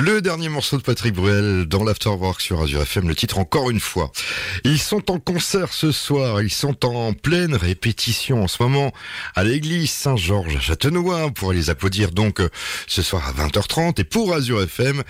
Le dernier morceau de Patrick Bruel dans l'Afterwork sur Azure FM, le titre encore une fois. Ils sont en concert ce soir, ils sont en pleine répétition en ce moment à l'église Saint-Georges à Châtenois pour les applaudir donc euh, ce soir à 20h30 et pour Azure FM,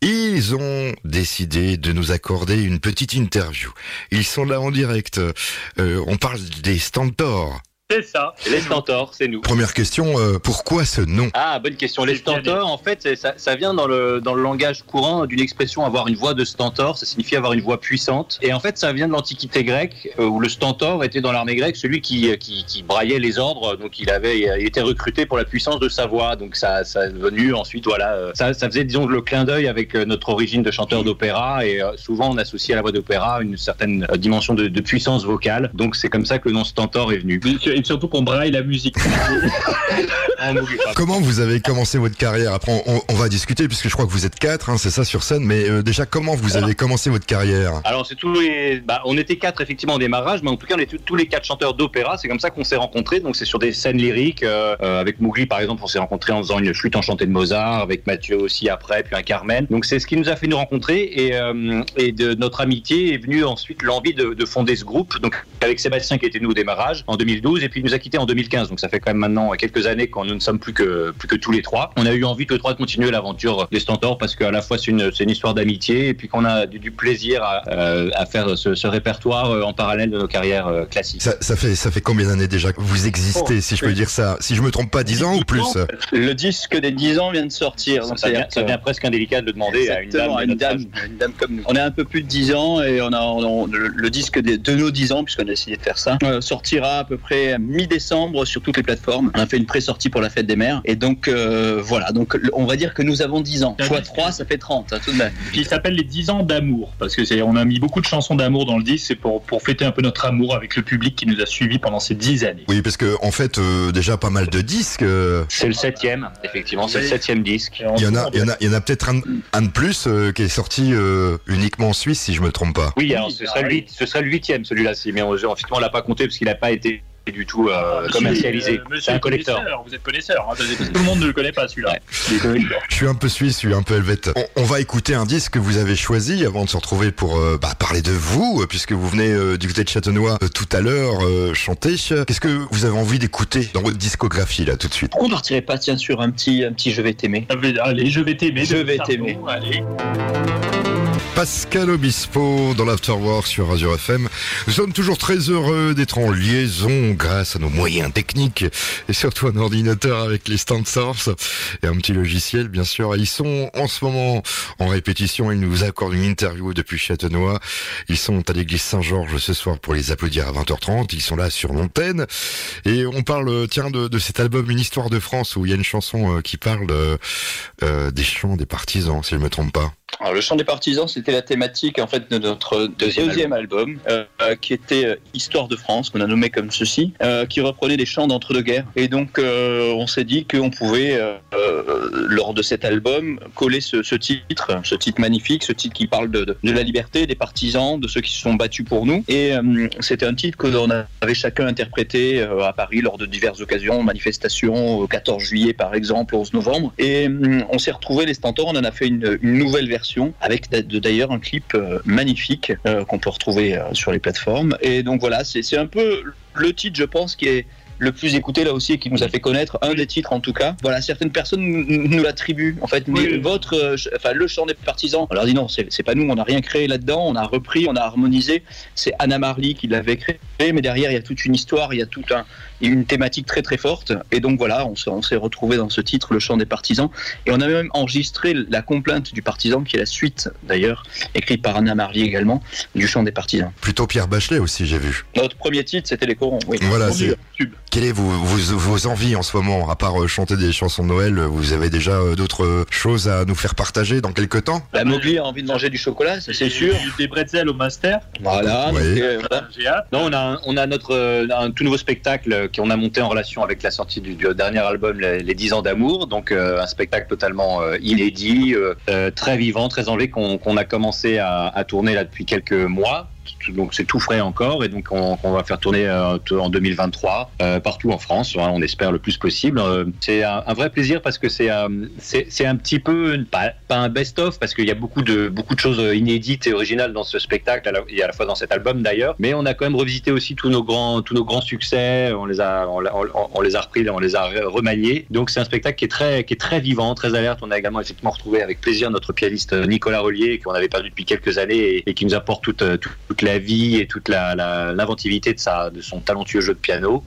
ils ont décidé de nous accorder une petite interview. Ils sont là en direct. Euh, on parle des Stantors. C'est ça. Les Stentors, c'est nous. Première question, euh, pourquoi ce nom? Ah, bonne question. Les Stentors, en fait, ça, ça vient dans le, dans le langage courant d'une expression avoir une voix de Stentor. Ça signifie avoir une voix puissante. Et en fait, ça vient de l'Antiquité grecque, euh, où le Stentor était dans l'armée grecque celui qui, qui, qui braillait les ordres. Donc, il avait il était recruté pour la puissance de sa voix. Donc, ça, ça est venu ensuite, voilà. euh, Ça, ça faisait, disons, le clin d'œil avec euh, notre origine de chanteur d'opéra. Et euh, souvent, on associe à la voix d'opéra une certaine euh, dimension de, de puissance vocale. Donc, c'est comme ça que le nom Stentor est venu. Et surtout qu'on braille la musique. Comment vous avez commencé votre carrière Après, on, on va discuter puisque je crois que vous êtes quatre, hein, c'est ça sur scène. Mais euh, déjà, comment vous avez commencé votre carrière Alors c'est tous les, bah, on était quatre effectivement au démarrage, mais en tout cas on est tous- les quatre chanteurs d'opéra. C'est comme ça qu'on s'est rencontrés. Donc c'est sur des scènes lyriques. euh, euh, avec Mougli par exemple, on s'est rencontrés en faisant une flûte enchantée de Mozart. Avec Mathieu aussi après, puis un Carmen. Donc c'est ce qui nous a fait nous rencontrer et, euh, et de notre amitié est venue ensuite l'envie de, de fonder ce groupe. Donc avec Sébastien qui était nous au démarrage en 2012 et puis il nous a quittés en 2015. Donc ça fait quand même maintenant quelques années qu'on nous ne sommes plus que plus que tous les trois. On a eu envie tous les trois de continuer l'aventure des Stentors parce qu'à la fois c'est une histoire d'amitié et puis qu'on a du, du plaisir à, euh, à faire ce, ce répertoire euh, en parallèle de nos carrières euh, classiques. ça, ça fait ça fait combien d'années déjà que vous existez, Oh, si je peux dire ça? Si je me trompe pas, 10 ans ou plus? Le disque des 10 ans vient de sortir. Ça, ça presque indélicat de le demander à une dame. Exactement, de à une notre dame, âge. à une dame comme nous. On a un peu plus de 10 ans et on a on- le, le disque des- de nos 10 ans, puisqu'on a décidé de faire ça, euh, sortira à peu près mi-décembre sur toutes les plateformes. On a fait une pré-sortie pour la fête des mères. Et donc euh, voilà, donc on va dire que nous avons 10 ans. Fois disque. 3, ça fait 30, hein, tout de même. Puis il s'appelle les 10 ans d'amour, parce que c'est, on a mis beaucoup de chansons d'amour dans le disque, c'est pour, pour fêter un peu notre amour avec le public qui nous a suivis pendant ces 10 années. Oui, parce que en fait, euh, déjà pas mal de disques. euh, C'est le septième, effectivement, c'est le septième disque. Il y en a, il y en a, il y en a peut-être un, un de plus euh, qui est sorti euh, uniquement en Suisse, si je me trompe pas. Oui, Oui, alors ce bah serait, le ce serait le huitième celui-là, si, mais on, effectivement on l'a pas compté parce qu'il n'a pas été du tout euh, Monsieur, commercialisé. euh, monsieur c'est un connaisseur, Vous êtes connaisseur, hein, tout le monde ne le connaît pas celui-là. Ouais. Je suis un peu suisse, je suis un peu helvète. On, on va écouter un disque que vous avez choisi avant de se retrouver pour euh, bah, parler de vous, euh, puisque vous venez euh, du côté de Châtenois euh, tout à l'heure euh, chanter. Qu'est-ce que vous avez envie d'écouter dans votre discographie là tout de suite? On partirait pas tiens sur un petit, un petit Je vais t'aimer. Allez, je vais t'aimer. Je vais t'aimer. Allez. Pascal Obispo dans l'Afterwork sur Azure FM. Nous sommes toujours très heureux d'être en liaison grâce à nos moyens techniques et surtout un ordinateur avec les stand source et un petit logiciel bien sûr. Ils sont en ce moment en répétition. Ils nous accordent une interview depuis Châtenois. Ils sont à l'église Saint-Georges ce soir pour les applaudir à 20h30. Ils sont là sur l'antenne et on parle tiens de, cet album Une histoire de France où il y a une chanson euh, qui parle euh, euh, des chants des partisans si je me trompe pas. Alors, le chant des partisans, c'était la thématique en fait de notre Deuxième deuxième, album, euh, euh, qui était euh, Histoire de France, qu'on a nommé comme ceci, euh, qui reprenait des chants d'entre-deux-guerres. Et donc, euh, on s'est dit qu'on pouvait, euh, lors de cet album, coller ce, ce titre, ce titre magnifique, ce titre qui parle de, de- de la liberté, des partisans, de ceux qui se sont battus pour nous. Et euh, c'était un titre que l'on avait chacun interprété euh, à Paris lors de diverses occasions, manifestations, au 14 juillet par exemple, 11 novembre. Et euh, on s'est retrouvé les Stentors, on en a fait une, une nouvelle version avec d'ailleurs un clip euh, magnifique euh, qu'on peut retrouver euh, sur les plateformes. Et donc voilà, c'est un peu le titre, je pense, qui est le plus écouté là aussi et qui nous a fait connaître un des titres en tout cas. Voilà, certaines personnes nous, l'attribuent en fait. Mais Oui. votre, euh, enfin le chant des partisans. Leur dit non, c'est pas nous, on n'a rien créé là-dedans, on a repris, on a harmonisé. C'est Anna Marley qui l'avait créé, mais derrière il y a toute une histoire, il y a toute un, une thématique très très forte. Et donc voilà, on s'est retrouvé dans ce titre, le chant des partisans. Et on a même enregistré la complainte du partisan, qui est la suite d'ailleurs, écrite par Anna Marley également, du chant des partisans. Plutôt Pierre Bachelet aussi j'ai vu. Notre premier titre, c'était les corons. Oui. Voilà, c'est. Quelles est vos, vos, vos envies en ce moment À part euh, chanter des chansons de Noël, vous avez déjà euh, d'autres euh, choses à nous faire partager dans quelques temps? La Mowgli a envie de manger du chocolat, ça c'est sûr. Des bretzels au master. Voilà. Oui. donc, euh, voilà. Non, on a, un- on a notre, euh, un tout nouveau spectacle qu'on a monté en relation avec la sortie du, dernier album, Les, les 10 ans d'amour. Donc, euh, un spectacle totalement euh, inédit, euh, très vivant, très enlevé, qu'on qu'on a commencé à, à tourner là depuis quelques mois. Donc c'est tout frais encore, et donc on, on va faire tourner euh, en 2023 euh, partout en France. Voilà, on espère le plus possible. Euh, c'est un, un vrai plaisir parce que c'est c'est un petit peu pas, pas un best-of parce qu'il y a beaucoup de beaucoup de choses inédites et originales dans ce spectacle, à la, et à la fois dans cet album d'ailleurs. Mais on a quand même revisité aussi tous nos grands tous nos grands succès. On les a on, on- on les a repris, on les a remaniés. Donc c'est un spectacle qui est très qui est très vivant, très alerte. On a également effectivement retrouvé avec plaisir notre pianiste Nicolas Rollier qu'on avait perdu depuis quelques années et, qui nous apporte toute, toute, toute la vie et toute l'inventivité de son talentueux jeu de piano,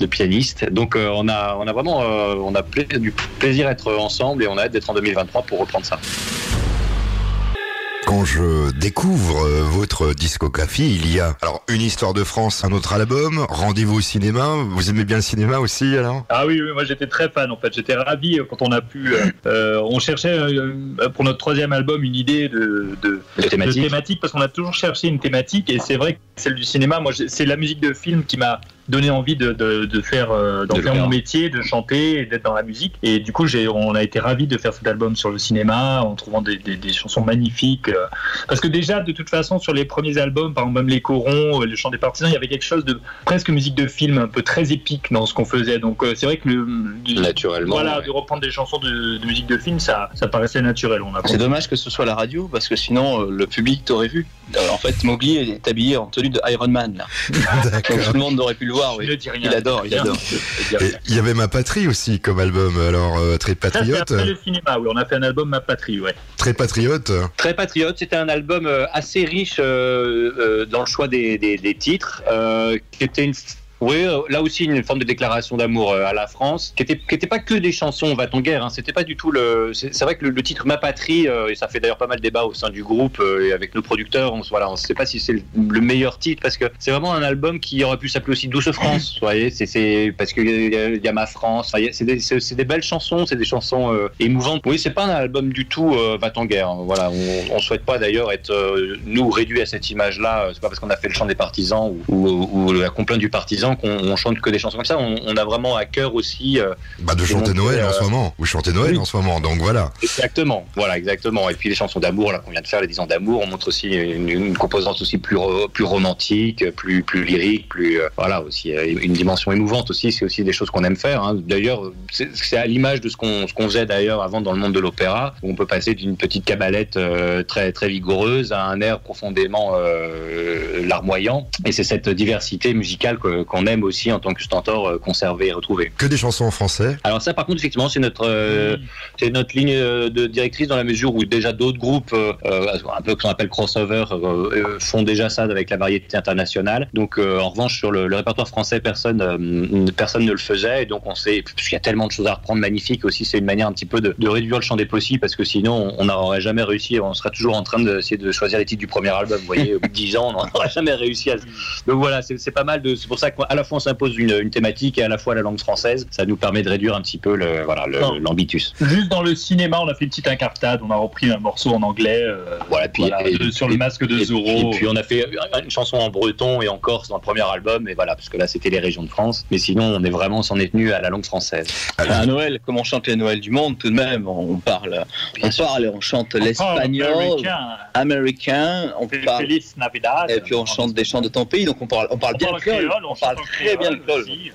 de pianiste. Donc euh, on a vraiment euh, on a du plaisir à être ensemble et on a hâte d'être en 2023 pour reprendre ça. Quand je découvre euh, votre discographie, il y a alors une histoire de France, un autre album, rendez-vous au cinéma. Vous aimez bien le cinéma aussi alors? Ah oui, oui, moi j'étais très fan en fait. J'étais ravi euh, quand on a pu. euh, euh, on cherchait euh, pour notre troisième album une idée de, de, De de thématique. thématique parce qu'on a toujours cherché une thématique et c'est vrai que celle du cinéma, moi c'est la musique de film qui m'a donné envie de, de, de faire, euh, d'en De faire mon métier, de chanter d'être dans la musique. Et du coup, j'ai, on a été ravis de faire cet album sur le cinéma en trouvant des, des, des chansons magnifiques. euh, Parce que déjà, de toute façon, sur les premiers albums, par exemple même les corons, euh, le chant des partisans, il y avait quelque chose de presque musique de film, un peu très épique dans ce qu'on faisait. Donc euh, c'est vrai que le, du- Naturellement. voilà, ouais. de reprendre des chansons de, musique de film, ça, ça paraissait naturel. On a C'est dommage que ce soit la radio parce que sinon le public t'aurait vu. Euh, en fait, Mowgli est habillé en tenue de Iron Man là. Donc tout le monde aurait pu le voir. Il Oui. ne dit rien. Il adore, il adore. Il y avait ma patrie aussi comme album. Alors euh, très Ça, c'est patriote, après le cinéma, oui. On a fait un album Ma Patrie, ouais. très patriote. Très patriote, c'était un album euh, assez riche euh, euh, dans le choix des, des- des titres, euh, qui était une oui, euh, là aussi une forme de déclaration d'amour euh, à la France, qui était, qui était pas que des chansons va t guerre. Hein, c'était pas du tout le. C'est vrai que le, titre Ma patrie, euh, et ça fait d'ailleurs pas mal de débat au sein du groupe euh, et avec nos producteurs. On, voilà, on sait pas si c'est le, le meilleur titre parce que c'est vraiment un album qui aurait pu s'appeler aussi Douce France. Vous voyez, c'est parce qu'il y, a- ma France. C'est des, des belles chansons, c'est des chansons émouvantes. Oui, c'est pas un album du tout va t guerre. Voilà, on, on souhaite pas d'ailleurs être nous réduits à cette image-là. C'est pas parce qu'on a fait le chant des partisans ou la complainte du partisan qu'on on chante que des chansons comme ça. On, on a vraiment à cœur aussi euh, Bah de chanter Noël en euh, ce moment. Vous chantez Noël oui. en ce moment, donc voilà. Exactement, voilà, exactement. Et puis les chansons d'amour, là, qu'on vient de faire, les 10 ans d'amour, on montre aussi une, une composante aussi plus, ro- plus romantique, plus, plus lyrique, plus, euh, voilà, aussi, une dimension émouvante aussi. C'est aussi des choses qu'on aime faire. hein. D'ailleurs, c'est à l'image de ce qu'on qu'on faisait d'ailleurs avant dans le monde de l'opéra, où on peut passer d'une petite cabalette très, très vigoureuse à un air profondément larmoyant. Et c'est cette diversité musicale que- qu'on aime aussi en tant que stentor euh, conserver et retrouver. Que des chansons en français. Alors ça, par contre, effectivement, c'est notre euh, c'est notre ligne euh, de directrice dans la mesure où déjà d'autres groupes, euh, un peu qu'on appelle crossover, euh, euh, font déjà ça avec la variété internationale. Donc euh, en revanche, sur le, le répertoire français, personne euh, personne ne le faisait. Et donc on sait, puisqu'il y a tellement de choses à reprendre magnifiques aussi, c'est une manière un petit peu de, de réduire le champ des possibles parce que sinon on n'aurait jamais réussi. On serait toujours en train d'essayer de choisir les titres du premier album. Vous voyez, au bout de 10 ans, on n'aurait jamais réussi à. Donc voilà, c'est pas mal. de C'est pour ça qu'à la fois on s'impose une, une thématique et à la fois la langue française. Ça nous permet de réduire un petit peu le voilà le- l'ambitus. Juste dans le cinéma, on a fait une petite incartade. On a repris un morceau en anglais euh, Voilà, puis- voilà, et- de- sur le et- masque de Zorro. puis, et puis on a fait une chanson en breton et en corse dans le premier album, et voilà, parce que là c'était les régions de France. Mais sinon, on est vraiment s'en est tenu à la langue française. À Noël, comme on chante les Noëls du monde, tout de même, on parle, on parle on chante l'espagnol, Américain. on parle, Feliz Navidad. et puis on chante des chants de ton pays, donc on parle, on parle bien le créole, on parle très bien le créole. aussi.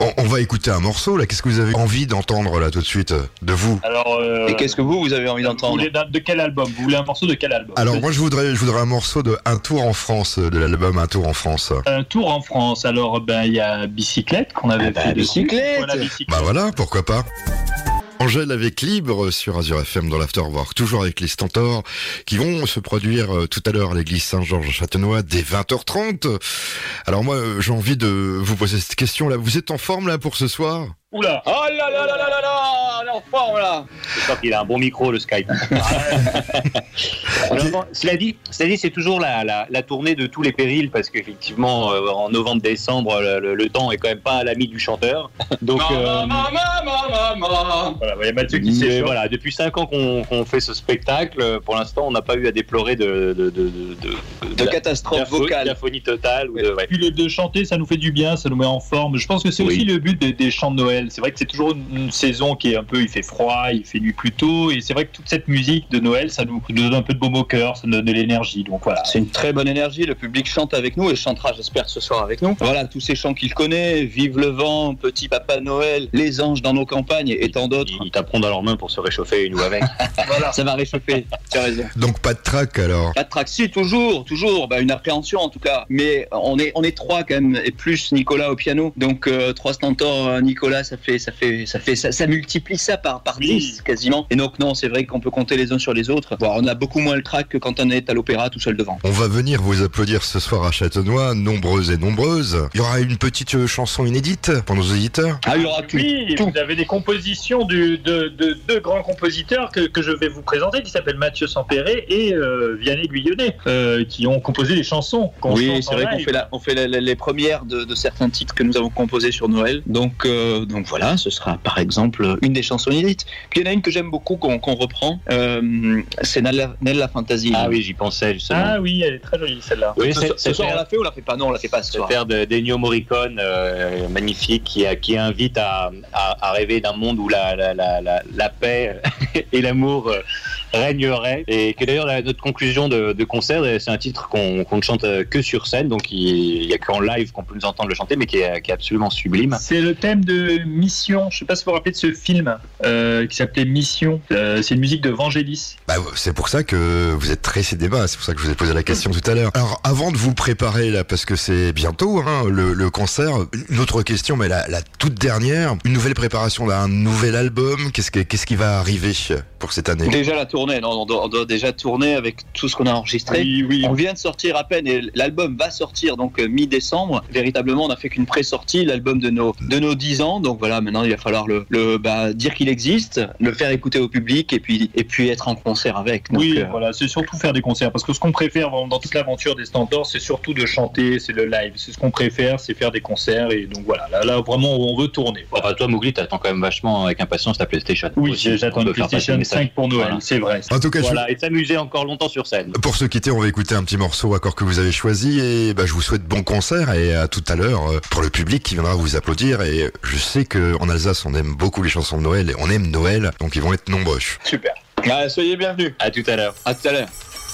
On, on va écouter un morceau là. Qu'est-ce que vous avez envie d'entendre là tout de suite euh, de vous Alors, euh, Et qu'est-ce que vous, vous avez envie vous d'entendre de quel album? Vous voulez un morceau de quel album? Alors moi je voudrais, je voudrais un morceau de Un tour en France euh, de l'album Un tour en France. Un tour en France. Alors, ben, il y a Bicyclette qu'on avait Ah bah, fait. Bicyclette. Voilà, Bicyclette. Bah voilà, pourquoi pas. Angèle avec Libre sur Azure FM dans l'Afterwork, toujours avec les Stentors qui vont se produire euh, tout à l'heure à l'église Saint-Georges-Châtenois dès 20h30. Alors moi euh, j'ai envie de vous poser cette question là. Vous êtes en forme là pour ce soir? Oula Oh là là là là là là, on est en forme là Je crois qu'il a un bon micro, le Skype. Cela dit, cela dit, c'est toujours la, la, la tournée de tous les périls parce qu'effectivement, euh, en novembre-décembre, le, le- le temps est quand même pas à l'ami du chanteur. Donc, euh, Voilà, il y a Mathieu qui s'échauffe. voilà, depuis cinq ans qu'on qu'on fait ce spectacle, pour l'instant, on n'a pas eu à déplorer de, de, de, de, de- de catastrophe vocale. Diaphonie totale. Ou de, ouais. Puis le de chanter, ça nous fait du bien, ça nous met en forme. Je pense que c'est Oui. aussi le but des, des chants de Noël. C'est vrai que c'est toujours une, une saison qui est un peu, il fait froid, il fait plus tôt, et c'est vrai que toute cette musique de Noël, ça nous donne un peu de baume au cœur, ça nous donne de l'énergie. Donc voilà. C'est une très bonne énergie. Le public chante avec nous et chantera, j'espère, ce soir avec nous. Voilà, tous ces chants qu'il connaît Vive le vent, Petit Papa Noël, Les anges dans nos campagnes et tant d'autres. Ils taperont dans leurs mains pour se réchauffer une ou avec. Voilà. Ça va réchauffer. Tu as raison. Donc pas de trac alors. Pas de trac, si, toujours, toujours. Bah, une appréhension en tout cas. Mais on est, on est trois quand même, et plus Nicolas au piano. Donc euh, trois stentors, euh, Nicolas, ça fait, ça fait, ça fait, ça, ça multiplie ça par, par Oui. 10 quasiment. Et donc non, c'est vrai qu'on peut compter les uns sur les autres. Bon, on a beaucoup moins le trac que quand on est à l'opéra tout seul devant. On va venir vous applaudir ce soir à Châtenois, nombreuses et nombreuses. Il y aura une petite euh, chanson inédite pour nos auditeurs. Ah, il y aura tout. Oui, tout. vous avez des compositions du- de, de deux grands compositeurs que, que je vais vous présenter, qui s'appellent Mathieu Sampéré et euh, Vianney Guyonnet, euh, qui ont composé des chansons. qu'on Oui, c'est vrai qu'on fait, la- on fait la- la- les premières de, de certains titres que nous avons composés sur Noël. Donc, euh, donc voilà, ce sera par exemple une des chansons inédites. Puis il y en a une que j'aime beaucoup qu'on qu'on reprend, euh, c'est Nella, Nella Fantasy. ah oui, j'y pensais justement. Ah oui, elle est très jolie celle-là. oui, ce, c'est ce c'est soir on l'a fait ou on l'a fait pas? Non, on l'a fait pas ce c'est soir. faire de- d'Ennio Morricone euh, magnifique qui, qui invite à, à, à rêver d'un monde où la, la, la, la, la paix et l'amour régneraient. Et que d'ailleurs la- notre conclusion de, de concert, c'est un titre qu'on ne chante euh, que sur scène, donc il n'y a qu'en live qu'on peut nous entendre le chanter, mais qui est, qui est absolument sublime. C'est le thème de Mission. Je sais pas si vous vous rappelez de ce film euh, qui s'appelait Mission. Euh, c'est une musique de Vangelis. Bah, c'est pour ça que vous êtes très cinéma, c'est pour ça que je vous ai posé la question tout à l'heure. Alors, avant de vous préparer là, parce que c'est bientôt hein, le, le concert, une autre question, mais la, la toute dernière, une nouvelle préparation d'un nouvel album, qu'est-ce que- qu'est-ce qui va arriver pour cette année? Déjà la tournée, non, on doit, on doit déjà tourner avec tout ce qu'on a enregistré. Oui, oui. On vient de sortir à peine et l'album va sortir donc euh, mi-décembre. Véritablement, on n'a fait qu'une pré-sortie, l'album de nos de nos 10 ans. Donc voilà, maintenant il va falloir le, le bah, dire qu'il existe, le faire écouter au public et puis et puis être en concert avec. Donc, oui, euh, voilà, c'est surtout faire des concerts. Parce que ce qu'on préfère dans toute l'aventure des Stentors, c'est surtout de chanter, c'est le live. C'est ce qu'on préfère, c'est faire des concerts. Et donc voilà, là, là vraiment, on veut tourner. Voilà. Enfin, toi, Mowgli, t'attends quand même vachement avec impatience ta PlayStation. Oui, j'attends une PlayStation le message. 5 pour Noël, Voilà. c'est vrai. En tout cas, je- Voilà, et s'amuser encore longtemps sur scène. pour se quitter, on va écouter un petit morceau accord que vous avez choisi et bah, je vous souhaite bon concert et à tout à l'heure euh, pour le public qui viendra vous applaudir et je sais que en Alsace on aime beaucoup les chansons de Noël et on aime Noël donc ils vont être nombreux. Super. ah, soyez bienvenus. À tout à l'heure. À tout à l'heure.